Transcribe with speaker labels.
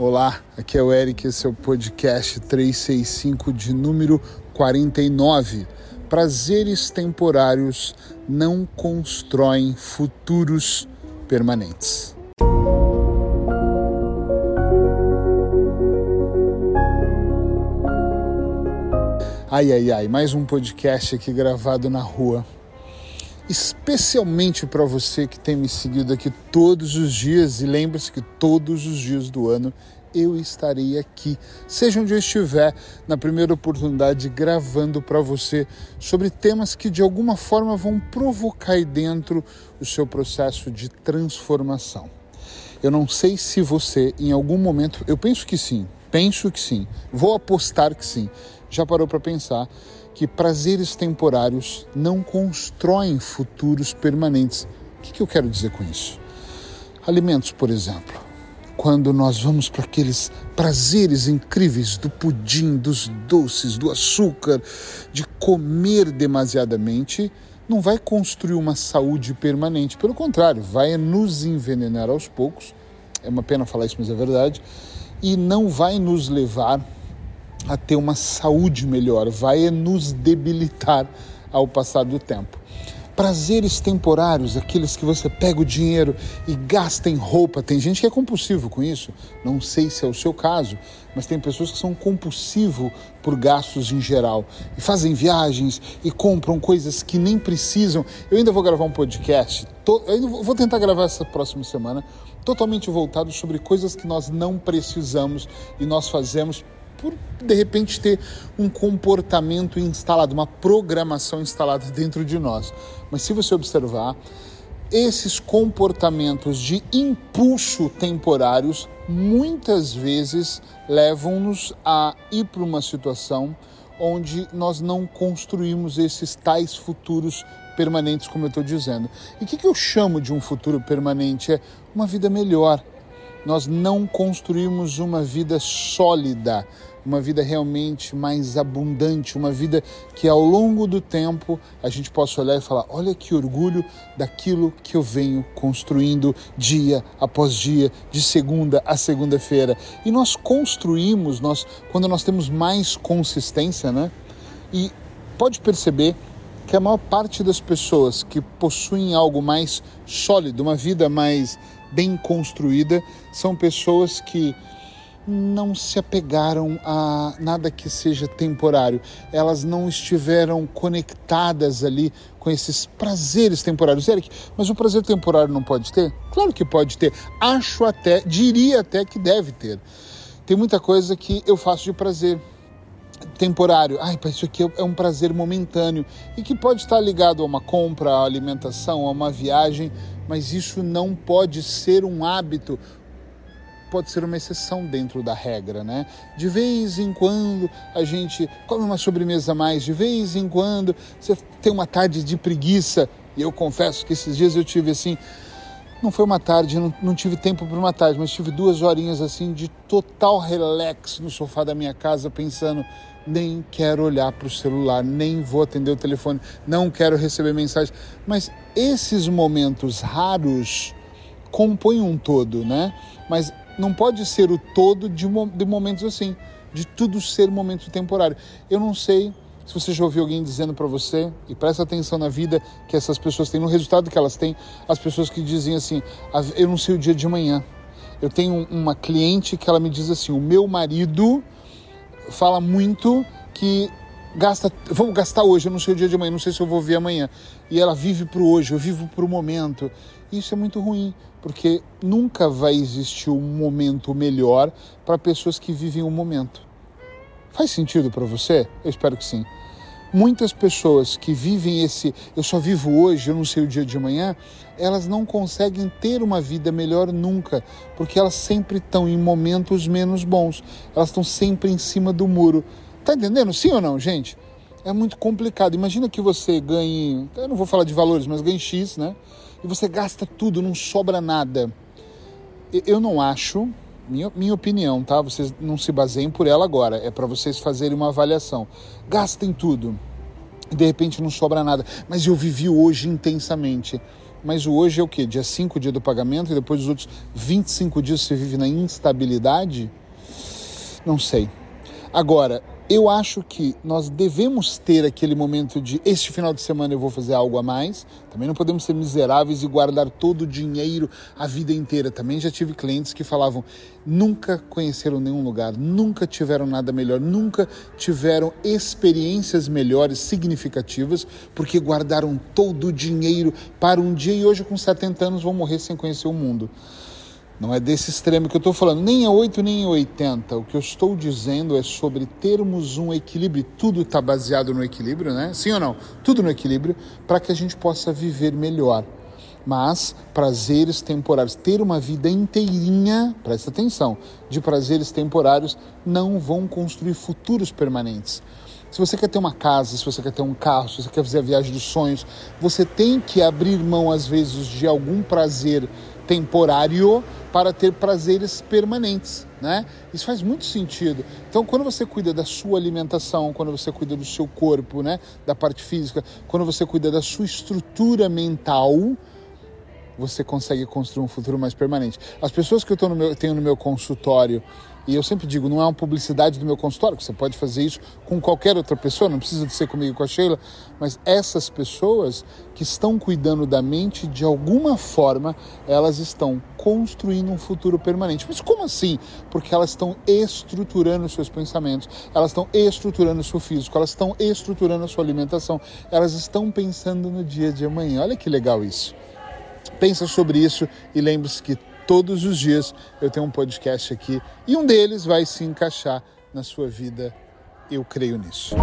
Speaker 1: Olá, aqui é o Eric, esse é o podcast 365 de número 49. Prazeres temporários não constroem futuros permanentes. Ai, ai, ai, mais um podcast aqui gravado na rua especialmente para você que tem me seguido aqui todos os dias e lembre-se que todos os dias do ano eu estarei aqui, seja onde eu estiver, na primeira oportunidade gravando para você sobre temas que de alguma forma vão provocar aí dentro o seu processo de transformação. Eu não sei se você em algum momento, eu penso que sim, penso que sim, vou apostar que sim. Já parou para pensar que prazeres temporários não constroem futuros permanentes. O que, que eu quero dizer com isso? Alimentos, por exemplo. Quando nós vamos para aqueles prazeres incríveis do pudim, dos doces, do açúcar, de comer demasiadamente, não vai construir uma saúde permanente. Pelo contrário, vai nos envenenar aos poucos. É uma pena falar isso, mas é verdade. E não vai nos levar a ter uma saúde melhor, vai nos debilitar ao passar do tempo. Prazeres temporários, aqueles que você pega o dinheiro e gasta em roupa. Tem gente que é compulsivo com isso, não sei se é o seu caso, mas tem pessoas que são compulsivo por gastos em geral e fazem viagens e compram coisas que nem precisam. Eu ainda vou gravar um podcast, eu ainda vou tentar gravar essa próxima semana, totalmente voltado sobre coisas que nós não precisamos e nós fazemos por de repente ter um comportamento instalado, uma programação instalada dentro de nós. Mas se você observar, esses comportamentos de impulso temporários muitas vezes levam-nos a ir para uma situação onde nós não construímos esses tais futuros permanentes, como eu estou dizendo. E o que, que eu chamo de um futuro permanente? É uma vida melhor. Nós não construímos uma vida sólida uma vida realmente mais abundante, uma vida que ao longo do tempo a gente possa olhar e falar: olha que orgulho daquilo que eu venho construindo dia após dia, de segunda a segunda-feira. E nós construímos, nós, quando nós temos mais consistência, né? E pode perceber que a maior parte das pessoas que possuem algo mais sólido, uma vida mais bem construída, são pessoas que não se apegaram a nada que seja temporário. Elas não estiveram conectadas ali com esses prazeres temporários. Eric, mas o prazer temporário não pode ter? Claro que pode ter. Acho até, diria até que deve ter. Tem muita coisa que eu faço de prazer temporário. Ai, isso aqui é um prazer momentâneo e que pode estar ligado a uma compra, a alimentação, a uma viagem, mas isso não pode ser um hábito pode ser uma exceção dentro da regra, né? De vez em quando a gente come uma sobremesa a mais, de vez em quando você tem uma tarde de preguiça, e eu confesso que esses dias eu tive assim, não foi uma tarde, não, não tive tempo para uma tarde, mas tive duas horinhas assim de total relax no sofá da minha casa, pensando, nem quero olhar para o celular, nem vou atender o telefone, não quero receber mensagem. Mas esses momentos raros compõem um todo, né? Mas não pode ser o todo de, de momentos assim, de tudo ser momento temporário. Eu não sei se você já ouviu alguém dizendo para você, e presta atenção na vida que essas pessoas têm, no resultado que elas têm, as pessoas que dizem assim, eu não sei o dia de amanhã. Eu tenho uma cliente que ela me diz assim, o meu marido fala muito que gasta, vou gastar hoje, eu não sei o dia de amanhã, não sei se eu vou ver amanhã. E ela vive para o hoje, eu vivo para o momento. Isso é muito ruim, porque nunca vai existir um momento melhor para pessoas que vivem o momento. Faz sentido para você? Eu espero que sim. Muitas pessoas que vivem esse eu só vivo hoje, eu não sei o dia de amanhã, elas não conseguem ter uma vida melhor nunca, porque elas sempre estão em momentos menos bons. Elas estão sempre em cima do muro. Tá entendendo? Sim ou não, gente? É muito complicado. Imagina que você ganhe, eu não vou falar de valores, mas ganhe X, né? e você gasta tudo, não sobra nada. Eu não acho, minha, minha opinião, tá? Vocês não se baseiem por ela agora, é para vocês fazerem uma avaliação. Gastem tudo de repente não sobra nada, mas eu vivi hoje intensamente. mas o hoje é o quê? Dia 5, dia do pagamento, e depois os outros 25 dias você vive na instabilidade? Não sei. Agora, eu acho que nós devemos ter aquele momento de este final de semana eu vou fazer algo a mais. Também não podemos ser miseráveis e guardar todo o dinheiro a vida inteira. Também já tive clientes que falavam nunca conheceram nenhum lugar, nunca tiveram nada melhor, nunca tiveram experiências melhores, significativas, porque guardaram todo o dinheiro para um dia e hoje com 70 anos vão morrer sem conhecer o mundo. Não é desse extremo que eu estou falando, nem é 8 nem é 80. O que eu estou dizendo é sobre termos um equilíbrio. Tudo está baseado no equilíbrio, né? Sim ou não? Tudo no equilíbrio para que a gente possa viver melhor. Mas prazeres temporários, ter uma vida inteirinha, presta atenção, de prazeres temporários não vão construir futuros permanentes. Se você quer ter uma casa, se você quer ter um carro, se você quer fazer a viagem dos sonhos, você tem que abrir mão, às vezes, de algum prazer temporário para ter prazeres permanentes, né? Isso faz muito sentido. Então, quando você cuida da sua alimentação, quando você cuida do seu corpo, né, da parte física, quando você cuida da sua estrutura mental, você consegue construir um futuro mais permanente. As pessoas que eu no meu, tenho no meu consultório e eu sempre digo, não é uma publicidade do meu consultório, você pode fazer isso com qualquer outra pessoa, não precisa de ser comigo com a Sheila, mas essas pessoas que estão cuidando da mente, de alguma forma, elas estão construindo um futuro permanente. Mas como assim? Porque elas estão estruturando seus pensamentos, elas estão estruturando o seu físico, elas estão estruturando a sua alimentação, elas estão pensando no dia de amanhã. Olha que legal isso. Pensa sobre isso e lembre-se que todos os dias eu tenho um podcast aqui e um deles vai se encaixar na sua vida. Eu creio nisso.